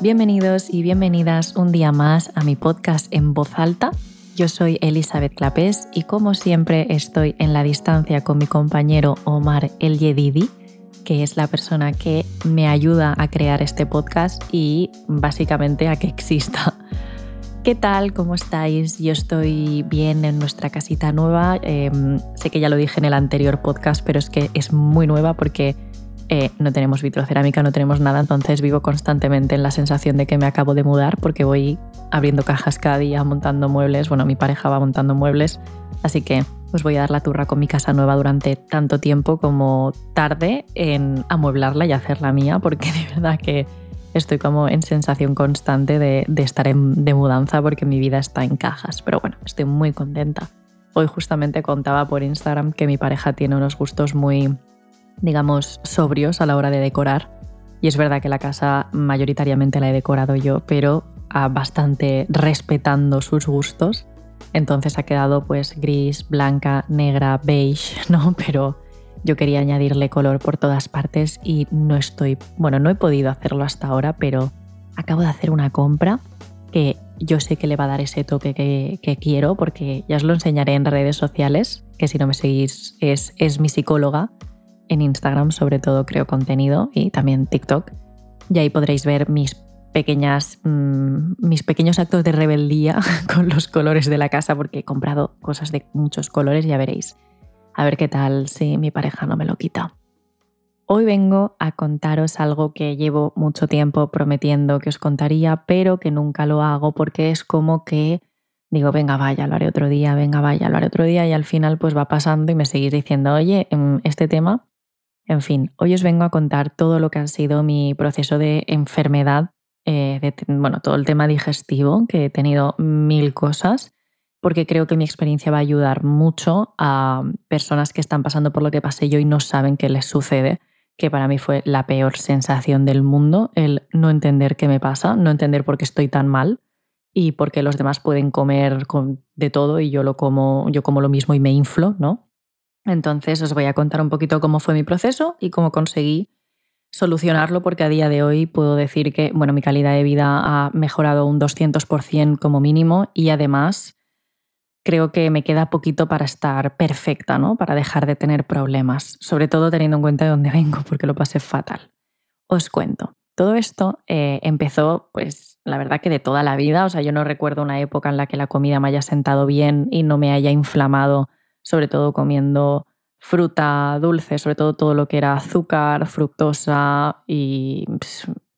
Bienvenidos y bienvenidas un día más a mi podcast en voz alta. Yo soy Elizabeth Clapés y como siempre estoy en la distancia con mi compañero Omar El Yedidi, que es la persona que me ayuda a crear este podcast y básicamente a que exista. ¿Qué tal? ¿Cómo estáis? Yo estoy bien en nuestra casita nueva. Em, sé que ya lo dije en el anterior podcast, pero es que es muy nueva porque eh, no tenemos vitrocerámica, no tenemos nada, entonces vivo constantemente en la sensación de que me acabo de mudar porque voy abriendo cajas cada día, montando muebles, bueno, mi pareja va montando muebles, así que os voy a dar la turra con mi casa nueva durante tanto tiempo como tarde en amueblarla y hacerla mía, porque de verdad que estoy como en sensación constante de, estar en, de mudanza porque mi vida está en cajas, pero bueno, estoy muy contenta. Hoy justamente contaba por Instagram que mi pareja tiene unos gustos muy digamos, sobrios a la hora de decorar. Y es verdad que la casa mayoritariamente la he decorado yo, pero bastante respetando sus gustos. Entonces ha quedado pues gris, blanca, negra, beige, ¿no? Pero yo quería añadirle color por todas partes y no estoy, bueno, no he podido hacerlo hasta ahora, pero acabo de hacer una compra que yo sé que le va a dar ese toque que, que quiero porque ya os lo enseñaré en redes sociales, que si no me seguís es, es mi psicóloga en Instagram sobre todo creo contenido y también TikTok. Y ahí podréis ver mis pequeñas mm, mis pequeños actos de rebeldía con los colores de la casa porque he comprado cosas de muchos colores, ya veréis. A ver qué tal si mi pareja no me lo quita. Hoy vengo a contaros algo que llevo mucho tiempo prometiendo que os contaría, pero que nunca lo hago porque es como que digo, venga, vaya, lo haré otro día, venga, vaya, lo haré otro día y al final pues va pasando y me seguís diciendo, oye, mm, este tema en fin, hoy os vengo a contar todo lo que ha sido mi proceso de enfermedad, eh, de, bueno, todo el tema digestivo, que he tenido mil cosas, porque creo que mi experiencia va a ayudar mucho a personas que están pasando por lo que pasé yo y no saben qué les sucede, que para mí fue la peor sensación del mundo, el no entender qué me pasa, no entender por qué estoy tan mal y por qué los demás pueden comer de todo y yo lo como, yo como lo mismo y me inflo, ¿no? Entonces os voy a contar un poquito cómo fue mi proceso y cómo conseguí solucionarlo porque a día de hoy puedo decir que bueno, mi calidad de vida ha mejorado un 200% como mínimo y además creo que me queda poquito para estar perfecta, ¿no? Para dejar de tener problemas, sobre todo teniendo en cuenta de dónde vengo porque lo pasé fatal. Os cuento. Todo esto eh, empezó, pues, la verdad que de toda la vida. O sea, yo no recuerdo una época en la que la comida me haya sentado bien y no me haya inflamado sobre todo comiendo fruta dulce, sobre todo todo lo que era azúcar, fructosa y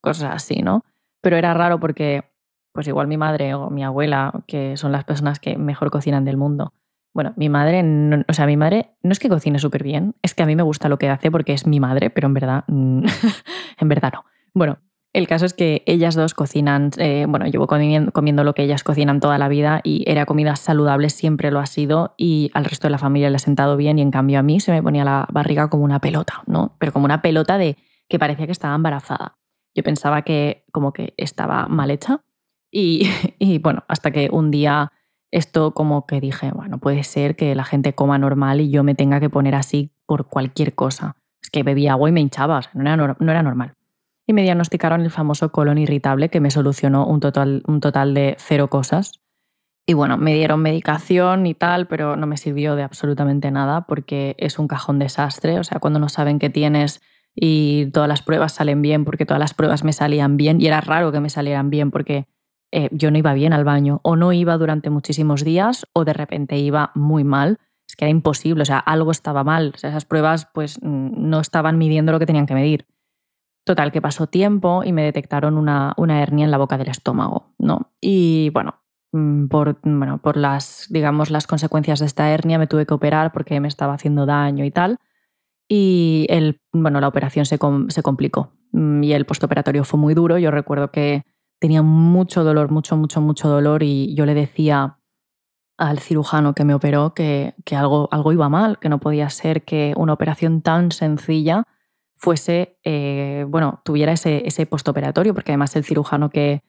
cosas así, ¿no? Pero era raro porque, pues igual mi madre o mi abuela, que son las personas que mejor cocinan del mundo, bueno, mi madre, o sea, mi madre no es que cocine súper bien, es que a mí me gusta lo que hace porque es mi madre, pero en verdad, en verdad no. Bueno, el caso es que ellas dos cocinan, eh, bueno, llevo comiendo, lo que ellas cocinan toda la vida y era comida saludable, siempre lo ha sido y al resto de la familia le ha sentado bien y en cambio a mí se me ponía la barriga como una pelota, ¿no? Pero como una pelota de que parecía que estaba embarazada. Yo pensaba que como que estaba mal hecha y, y bueno, hasta que un día esto como que dije, bueno, puede ser que la gente coma normal y yo me tenga que poner así por cualquier cosa. Es que bebía agua y me hinchaba, no era, no era normal y me diagnosticaron el famoso colon irritable que me solucionó un total, un total de cero cosas. Y bueno, me dieron medicación y tal, pero no me sirvió de absolutamente nada porque es un cajón desastre. O sea, cuando no saben qué tienes y todas las pruebas salen bien, porque todas las pruebas me salían bien y era raro que me salieran bien porque eh, yo no iba bien al baño o no iba durante muchísimos días o de repente iba muy mal. Es que era imposible, o sea, algo estaba mal. O sea, esas pruebas pues mm, no estaban midiendo lo que tenían que medir. Total, que pasó tiempo y me detectaron una, una hernia en la boca del estómago, ¿no? Y bueno, mm, por, bueno, por las, digamos, las consecuencias de esta hernia me tuve que operar porque me estaba haciendo daño y tal. Y el, bueno, la operación se, se complicó mm, y el postoperatorio fue muy duro. Yo recuerdo que tenía mucho dolor, mucho, mucho, mucho dolor y yo le decía al cirujano que me operó que, que algo, algo iba mal, que no podía ser que una operación tan sencilla fuese, eh, bueno, tuviera ese, ese postoperatorio, porque además el cirujano que,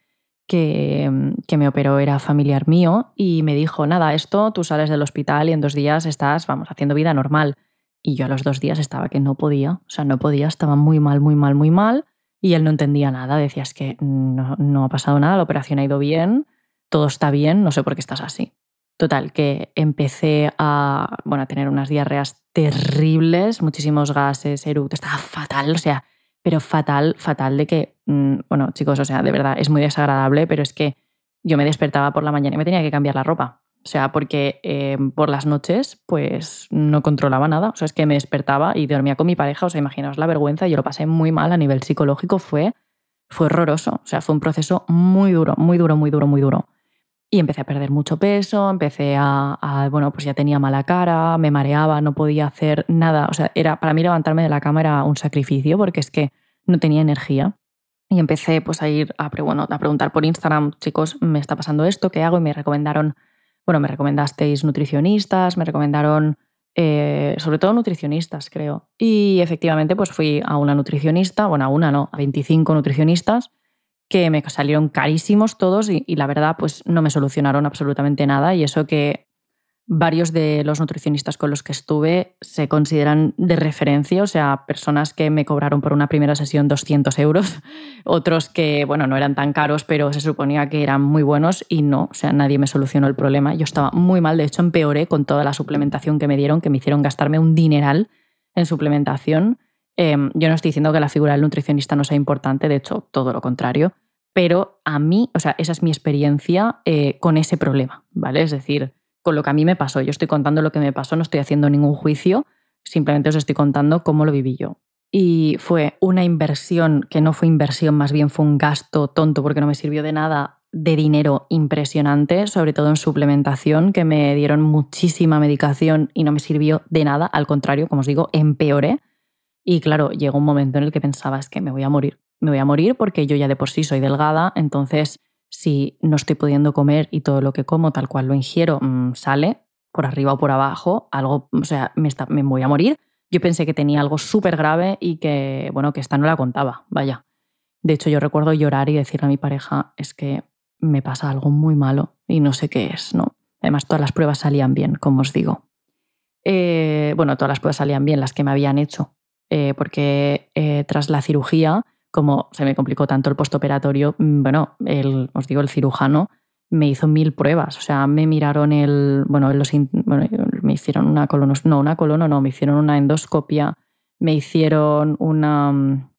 que, que, me operó era familiar mío y me dijo, nada, esto tú sales del hospital y en dos días estás, vamos, haciendo vida normal. Y yo a los dos días estaba que no podía, o sea, no podía, estaba muy mal, muy mal, muy mal. Y él no entendía nada, decía, es que no, no ha pasado nada, la operación ha ido bien, todo está bien, no sé por qué estás así. Total, que empecé a, bueno, a tener unas diarreas terribles, muchísimos gases, eructos, estaba fatal, o sea, pero fatal, fatal de que, mm, bueno, chicos, o sea, de verdad, es muy desagradable, pero es que yo me despertaba por la mañana y me tenía que cambiar la ropa. O sea, porque eh, por las noches, pues no controlaba nada. O sea, es que me despertaba y dormía con mi pareja. O sea, imaginaos la vergüenza. Yo lo pasé muy mal a nivel psicológico. Fue, fue horroroso. O sea, fue un proceso muy duro, muy duro, muy duro, muy duro. Y empecé a perder mucho peso, empecé a, a, bueno, pues ya tenía mala cara, me mareaba, no podía hacer nada. O sea, era, para mí levantarme de la cama era un sacrificio porque es que no tenía energía. Y empecé pues a ir a, bueno, a preguntar por Instagram, chicos, me está pasando esto, ¿qué hago? Y me recomendaron, bueno, me recomendasteis nutricionistas, me recomendaron eh, sobre todo nutricionistas, creo. Y efectivamente pues fui a una nutricionista, bueno, a una no, a 25 nutricionistas que me salieron carísimos todos y, la verdad pues no me solucionaron absolutamente nada y eso que varios de los nutricionistas con los que estuve se consideran de referencia, o sea, personas que me cobraron por una primera sesión 200 euros, otros que, bueno, no eran tan caros, pero se suponía que eran muy buenos y no, o sea, nadie me solucionó el problema. Yo estaba muy mal, de hecho empeoré con toda la suplementación que me dieron, que me hicieron gastarme un dineral en suplementación. Eh, yo no estoy diciendo que la figura del nutricionista no sea importante, de hecho, todo lo contrario, pero a mí, o sea, esa es mi experiencia eh, con ese problema, ¿vale? Es decir, con lo que a mí me pasó. Yo estoy contando lo que me pasó, no estoy haciendo ningún juicio, simplemente os estoy contando cómo lo viví yo. Y fue una inversión, que no fue inversión, más bien fue un gasto tonto porque no me sirvió de nada, de dinero impresionante, sobre todo en suplementación, que me dieron muchísima medicación y no me sirvió de nada, al contrario, como os digo, empeoré. Y claro, llegó un momento en el que pensaba, es que me voy a morir. Me voy a morir porque yo ya de por sí soy delgada, entonces si no estoy pudiendo comer y todo lo que como, tal cual lo ingiero, mm, sale por arriba o por abajo, algo, o sea, me, está, me voy a morir. Yo pensé que tenía algo súper grave y que, bueno, que esta no la contaba, vaya. De hecho, yo recuerdo llorar y decirle a mi pareja, es que me pasa algo muy malo y no sé qué es, ¿no? Además, todas las pruebas salían bien, como os digo. Eh, bueno, todas las pruebas salían bien, las que me habían hecho, eh, porque eh, tras la cirugía como se me complicó tanto el postoperatorio, mm, bueno, el, os digo, el cirujano me hizo mil pruebas. O sea, me miraron el. Bueno, los, me hicieron una colonoscopia. No, una colono, no, me hicieron una endoscopia. Me hicieron una. Mm,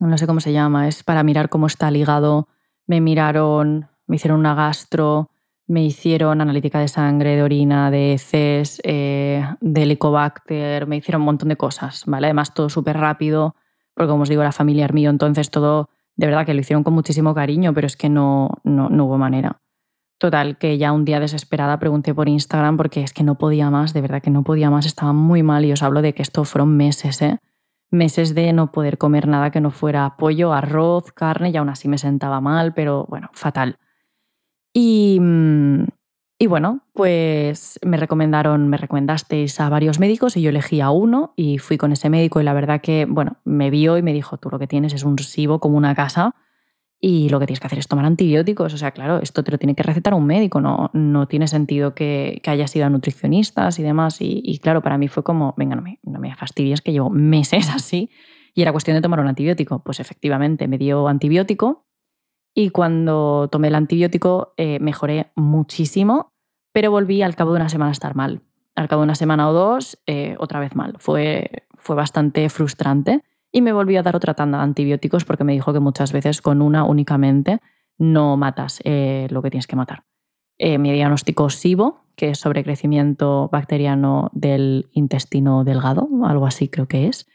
no sé cómo se llama, es para mirar cómo está el hígado. Me miraron, me hicieron una gastro, me hicieron analítica de sangre, de orina, de heces, eh, de helicobacter, me hicieron un montón de cosas, ¿vale? Además, todo súper rápido porque como os digo, era familiar mío, entonces todo, de verdad que lo hicieron con muchísimo cariño, pero es que no, no, hubo manera. Total, que ya un día desesperada pregunté por Instagram porque es que no podía más, de verdad que no podía más, estaba muy mal y os hablo de que esto fueron meses, ¿eh? Meses de no poder comer nada que no fuera pollo, arroz, carne y aún así me sentaba mal, pero bueno, fatal. Y, mm, y bueno, pues me recomendaron, me recomendasteis a varios médicos y yo elegí a uno y fui con ese médico y la verdad que, bueno, me vio y me dijo, tú lo que tienes es un SIBO como una casa y lo que tienes que hacer es tomar antibióticos. O sea, claro, esto te lo tiene que recetar un médico, no, no tiene sentido que, que hayas ido a nutricionistas y demás. Y, claro, para mí fue como, venga, no me, no me fastidies que llevo meses así y era cuestión de tomar un antibiótico. Pues efectivamente, me dio antibiótico y cuando tomé el antibiótico eh, mejoré muchísimo, pero volví al cabo de una semana a estar mal. Al cabo de una semana o dos, eh, otra vez mal. Fue, fue bastante frustrante y me volví a dar otra tanda de antibióticos porque me dijo que muchas veces con una únicamente no matas eh, lo que tienes que matar. me diagnosticó SIBO, que es sobrecrecimiento bacteriano del intestino delgado, algo así creo que es.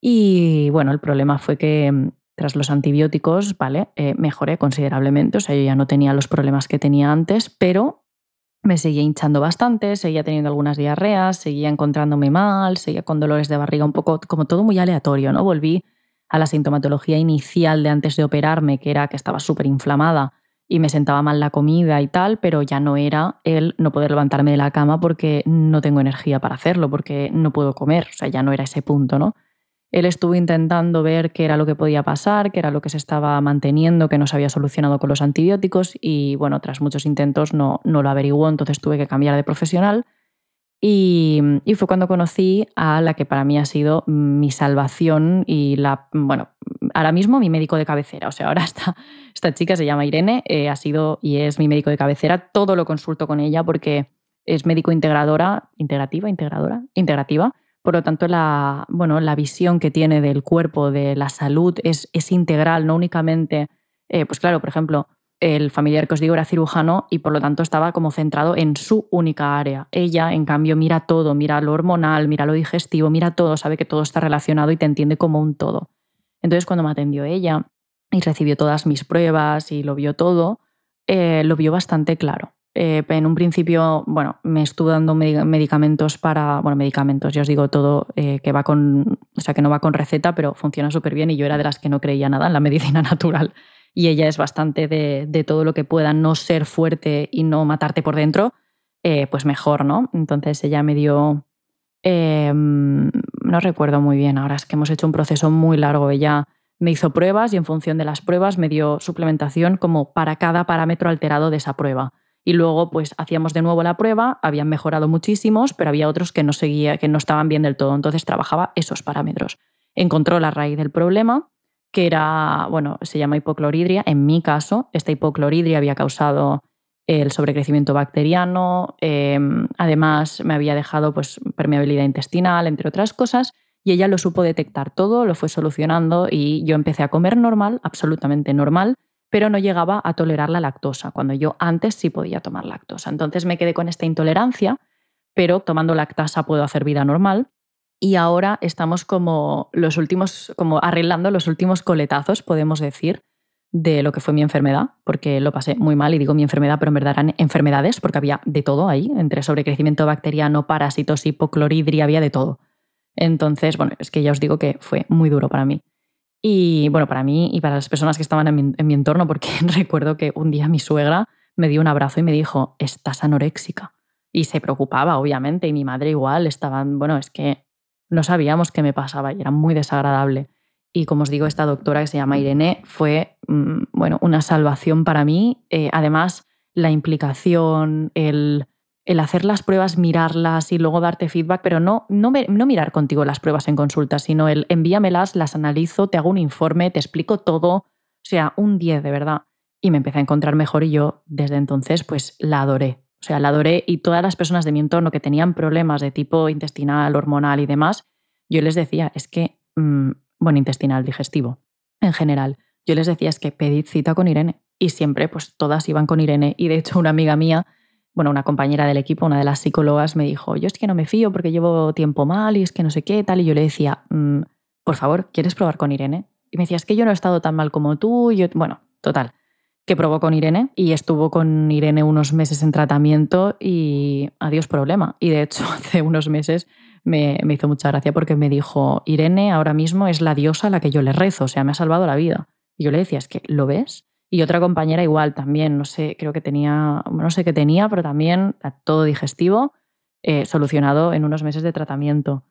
Y bueno, el problema fue que tras los antibióticos, ¿vale? Eh, mejoré considerablemente, o sea, yo ya no tenía los problemas que tenía antes, pero me seguía hinchando bastante, seguía teniendo algunas diarreas, seguía encontrándome mal, seguía con dolores de barriga, un poco como todo muy aleatorio, ¿no? Volví a la sintomatología inicial de antes de operarme, que era que estaba súper inflamada y me sentaba mal la comida y tal, pero ya no era el no poder levantarme de la cama porque no tengo energía para hacerlo, porque no puedo comer, o sea, ya no era ese punto, ¿no? Él estuvo intentando ver qué era lo que podía pasar, qué era lo que se estaba manteniendo, que no se había solucionado con los antibióticos y bueno, tras muchos intentos no, no lo averiguó, entonces tuve que cambiar de profesional. Y, y, fue cuando conocí a la que para mí ha sido mi salvación y la, bueno, ahora mismo mi médico de cabecera. O sea, ahora esta, esta chica se llama Irene, eh, ha sido y es mi médico de cabecera. Todo lo consulto con ella porque es médico integradora, integrativa, integradora, integrativa. Por lo tanto, la, bueno, la visión que tiene del cuerpo, de la salud, es, es integral, no únicamente, eh, pues claro, por ejemplo, el familiar que os digo era cirujano y por lo tanto estaba como centrado en su única área. Ella, en cambio, mira todo, mira lo hormonal, mira lo digestivo, mira todo, sabe que todo está relacionado y te entiende como un todo. Entonces, cuando me atendió ella y recibió todas mis pruebas y lo vio todo, eh, lo vio bastante claro. Eh, en un principio, bueno, me estuvo dando medicamentos para, bueno, medicamentos, ya os digo todo, eh, que va con, o sea, que no va con receta, pero funciona súper bien y yo era de las que no creía nada en la medicina natural y ella es bastante de, todo lo que pueda no ser fuerte y no matarte por dentro, eh, pues mejor, ¿no? Entonces ella me dio, no recuerdo muy bien, ahora es que hemos hecho un proceso muy largo, ella me hizo pruebas y en función de las pruebas me dio suplementación como para cada parámetro alterado de esa prueba. Y luego pues hacíamos de nuevo la prueba, habían mejorado muchísimos, pero había otros que no seguía, que no estaban bien del todo, entonces trabajaba esos parámetros. Encontró la raíz del problema que era, bueno, se llama hipocloridria. En mi caso, esta hipocloridria había causado el sobrecrecimiento bacteriano, em, además me había dejado pues, permeabilidad intestinal, entre otras cosas, y ella lo supo detectar todo, lo fue solucionando y yo empecé a comer normal, absolutamente normal, pero no llegaba a tolerar la lactosa, cuando yo antes sí podía tomar lactosa. Entonces me quedé con esta intolerancia, pero tomando lactasa puedo hacer vida normal y ahora estamos como los últimos, como arreglando los últimos coletazos, podemos decir, de lo que fue mi enfermedad, porque lo pasé muy mal y digo mi enfermedad, pero en verdad eran enfermedades, porque había de todo ahí, entre sobrecrecimiento bacteriano, parásitos, hipocloridria, había de todo. Entonces, bueno, es que ya os digo que fue muy duro para mí. Y bueno, para mí y para las personas que estaban en mi, en mi entorno, porque recuerdo que un día mi suegra me dio un abrazo y me dijo, estás anoréxica. Y se preocupaba, obviamente, y mi madre igual, estaban, bueno, es que no sabíamos qué me pasaba y era muy desagradable. Y como os digo, esta doctora que se llama Irene fue mm, bueno, una salvación para mí. Eh, además, la implicación, el, el, hacer las pruebas, mirarlas y luego darte feedback, pero no, no, no mirar contigo las pruebas en consulta, sino el envíamelas, las analizo, te hago un informe, te explico todo. O sea, un 10 de verdad. Y me empecé a encontrar mejor y yo desde entonces pues la adoré. O sea, la adoré y todas las personas de mi entorno que tenían problemas de tipo intestinal, hormonal y demás, yo les decía, es que, mm, bueno, intestinal, digestivo, en general, yo les decía, es que pedid cita con Irene. Y siempre, pues todas iban con Irene. Y de hecho, una amiga mía, bueno, una compañera del equipo, una de las psicólogas, me dijo, yo es que no me fío porque llevo tiempo mal y es que no sé qué, tal. Y yo le decía, mm, por favor, ¿quieres probar con Irene? Y me decía, es que yo no he estado tan mal como tú. yo, bueno, total que probó con Irene y estuvo con Irene unos meses en tratamiento y adiós problema. Y de hecho hace unos meses me, hizo mucha gracia porque me dijo, Irene ahora mismo es la diosa a la que yo le rezo, o sea, me ha salvado la vida. Y yo le decía, es que, ¿lo ves? Y otra compañera igual también, no sé, creo que tenía, no sé qué tenía, pero también todo digestivo, eh, solucionado en unos meses de tratamiento.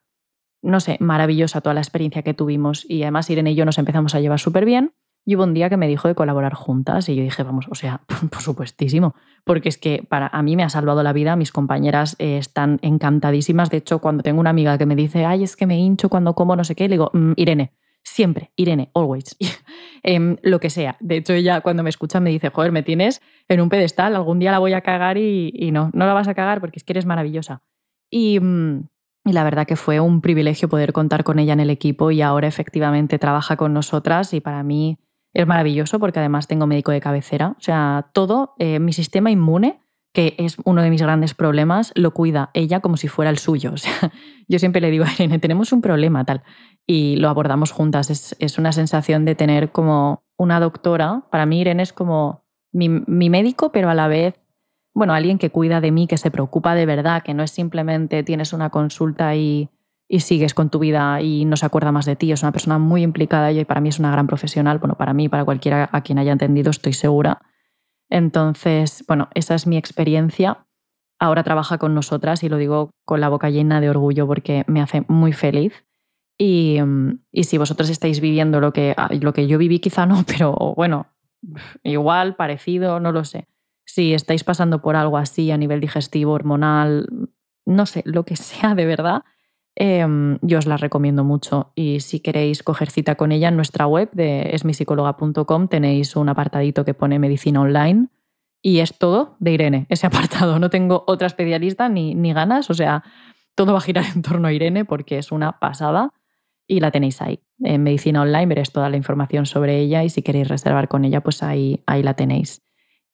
No sé, maravillosa toda la experiencia que tuvimos y además Irene y yo nos empezamos a llevar súper bien y hubo un día que me dijo de colaborar juntas y yo dije, vamos, o sea, por supuestísimo, porque es que para a mí me ha salvado la vida, mis compañeras eh, están encantadísimas. De hecho, cuando tengo una amiga que me dice, ay, es que me hincho cuando como no sé qué, le digo, mm, Irene, siempre, Irene, always, em, lo que sea. De hecho, ella cuando me escucha me dice, joder, me tienes en un pedestal, algún día la voy a cagar y, y no, no la vas a cagar porque es que eres maravillosa. Y, mm, la verdad que fue un privilegio poder contar con ella en el equipo y ahora efectivamente trabaja con nosotras y para mí es maravilloso porque además tengo médico de cabecera. O sea, todo, eh, mi sistema inmune, que es uno de mis grandes problemas, lo cuida ella como si fuera el suyo. O sea, yo siempre le digo a Irene, tenemos un problema tal. Y lo abordamos juntas. Es, una sensación de tener como una doctora. Para mí Irene es como mi, mi médico, pero a la vez bueno, alguien que cuida de mí, que se preocupa de verdad, que no es simplemente tienes una consulta y, y sigues con tu vida y no se acuerda más de ti. Es una persona muy implicada y para mí es una gran profesional. Bueno, para mí, para cualquiera a quien haya entendido, estoy segura. Entonces, bueno, esa es mi experiencia. Ahora trabaja con nosotras y lo digo con la boca llena de orgullo porque me hace muy feliz. Y, y si vosotros estáis viviendo lo que, lo que yo viví, quizá no, pero bueno, igual, parecido, no lo sé. Si estáis pasando por algo así a nivel digestivo, hormonal, no sé, lo que sea de verdad, Em, yo os la recomiendo mucho y si queréis coger cita con ella en nuestra web de esmisicóloga.com tenéis un apartadito que pone medicina online y es todo de Irene, ese apartado. No tengo otra especialista ni, ni ganas, o sea, todo va a girar en torno a Irene porque es una pasada y la tenéis ahí. En Medicina Online veréis toda la información sobre ella y si queréis reservar con ella, pues ahí, ahí la tenéis.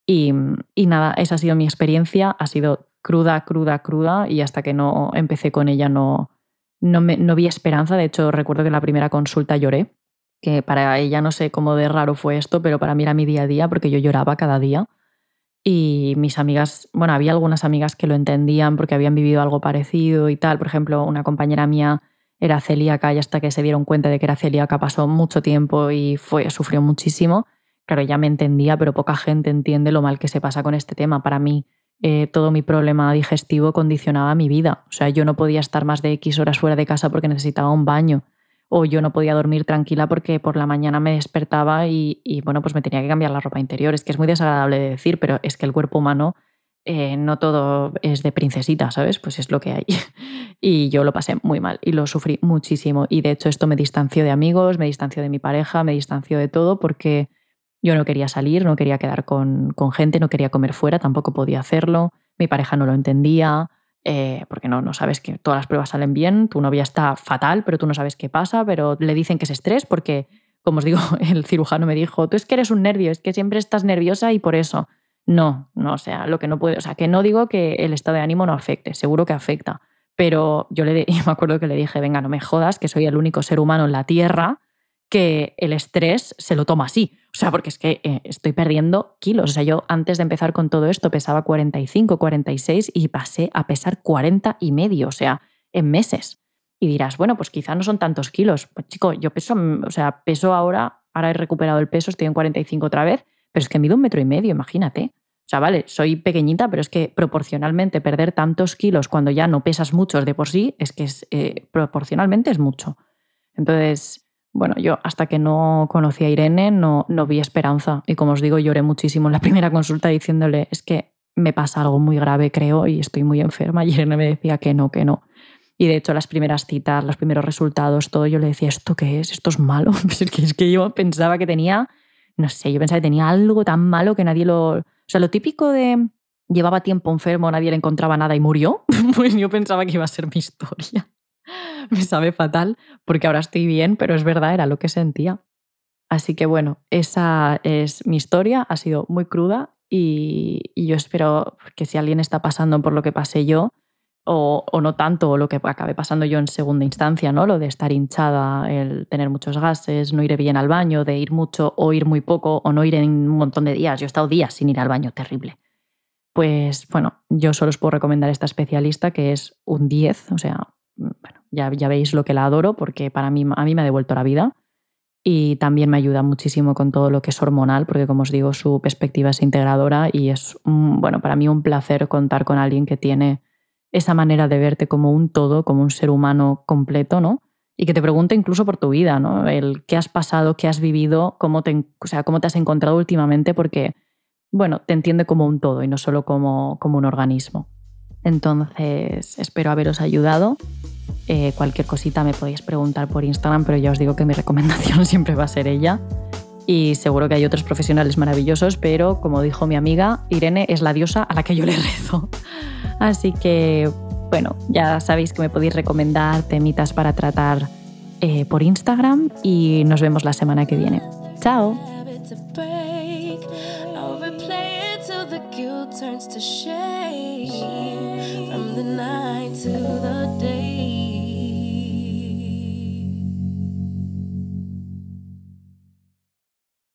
Y, y, nada, esa ha sido mi experiencia, ha sido cruda, cruda, cruda y hasta que no empecé con ella no, no, no vi esperanza. De hecho, recuerdo que en la primera consulta lloré, que para ella no sé cómo de raro fue esto, pero para mí era mi día a día porque yo lloraba cada día. Y mis amigas, bueno, había algunas amigas que lo entendían porque habían vivido algo parecido y tal. Por ejemplo, una compañera mía era celíaca y hasta que se dieron cuenta de que era celíaca pasó mucho tiempo y fue, sufrió muchísimo. Claro, ya me entendía, pero poca gente entiende lo mal que se pasa con este tema. Para mí, eh, todo mi problema digestivo condicionaba mi vida. O sea, yo no podía estar más de X horas fuera de casa porque necesitaba un baño. O yo no podía dormir tranquila porque por la mañana me despertaba y, y bueno, pues me tenía que cambiar la ropa interior. Es que es muy desagradable de decir, pero es que el cuerpo humano eh, no todo es de princesita, ¿sabes? Pues es lo que hay. y yo lo pasé muy mal y lo sufrí muchísimo. Y de hecho esto me distanció de amigos, me distanció de mi pareja, me distanció de todo porque yo no quería salir, no quería quedar con, gente, no quería comer fuera, tampoco podía hacerlo. Mi pareja no lo entendía. Eh, porque no, no sabes que todas las pruebas salen bien, tu novia está fatal, pero tú no sabes qué pasa, pero le dicen que es estrés porque, como os digo, el cirujano me dijo, tú es que eres un nervio, es que siempre estás nerviosa y por eso. No, no, o sea, lo que no puede, o sea, que no digo que el estado de ánimo no afecte, seguro que afecta, pero yo, le, me acuerdo que le dije, venga, no me jodas, que soy el único ser humano en la Tierra que el estrés se lo toma así. O sea, porque es que eh, estoy perdiendo kilos. O sea, yo antes de empezar con todo esto pesaba 45, 46 y pasé a pesar 40 y medio, o sea, en meses. Y dirás, bueno, pues quizá no son tantos kilos. Pues chico, yo peso, o sea, peso ahora, ahora he recuperado el peso, estoy en 45 otra vez, pero es que mido un metro y medio, imagínate. O sea, vale, soy pequeñita, pero es que proporcionalmente perder tantos kilos cuando ya no pesas muchos de por sí, es que es, eh, proporcionalmente es mucho. Entonces, bueno, yo hasta que no conocí a Irene no, no vi esperanza. Y como os digo, lloré muchísimo en la primera consulta diciéndole, es que me pasa algo muy grave, creo, y estoy muy enferma. Y Irene me decía que no, que no. Y de hecho, las primeras citas, los primeros resultados, todo, yo le decía, ¿esto qué es? ¿Esto es malo? es, que, es que yo pensaba que tenía no sé, yo pensaba que tenía algo tan malo que nadie lo... O sea, lo típico de llevaba tiempo enfermo, nadie le encontraba nada y murió, pues yo pensaba que iba a ser mi historia. Me sabe fatal porque ahora estoy bien, pero es verdad, era lo que sentía. Así que bueno, esa es mi historia, ha sido muy cruda y, yo espero que si alguien está pasando por lo que pasé yo, o, no tanto, o lo que acabe pasando yo en segunda instancia, ¿no? Lo de estar hinchada, el tener muchos gases, no ir bien al baño, de ir mucho o ir muy poco, o no ir en un montón de días. Yo he estado días sin ir al baño, terrible. Pues bueno, yo solo os puedo recomendar a esta especialista que es un 10, o sea, bueno, ya, ya veis lo que la adoro porque para mí, a mí me ha devuelto la vida y también me ayuda muchísimo con todo lo que es hormonal, porque como os digo, su perspectiva es integradora y es, bueno, para mí un placer contar con alguien que tiene esa manera de verte como un todo, como un ser humano completo, ¿no? Y que te pregunte incluso por tu vida, ¿no? El qué has pasado, qué has vivido, cómo te, o sea, cómo te has encontrado últimamente, porque, bueno, te entiende como un todo y no solo como, como un organismo. Entonces, espero haberos ayudado. Eh, cualquier cosita me podéis preguntar por Instagram, pero ya os digo que mi recomendación siempre va a ser ella. Y seguro que hay otros profesionales maravillosos, pero como dijo mi amiga, Irene es la diosa a la que yo le rezo. Así que, bueno, ya sabéis que me podéis recomendar temitas para tratar eh, por Instagram y nos vemos la semana que viene. ¡Chao!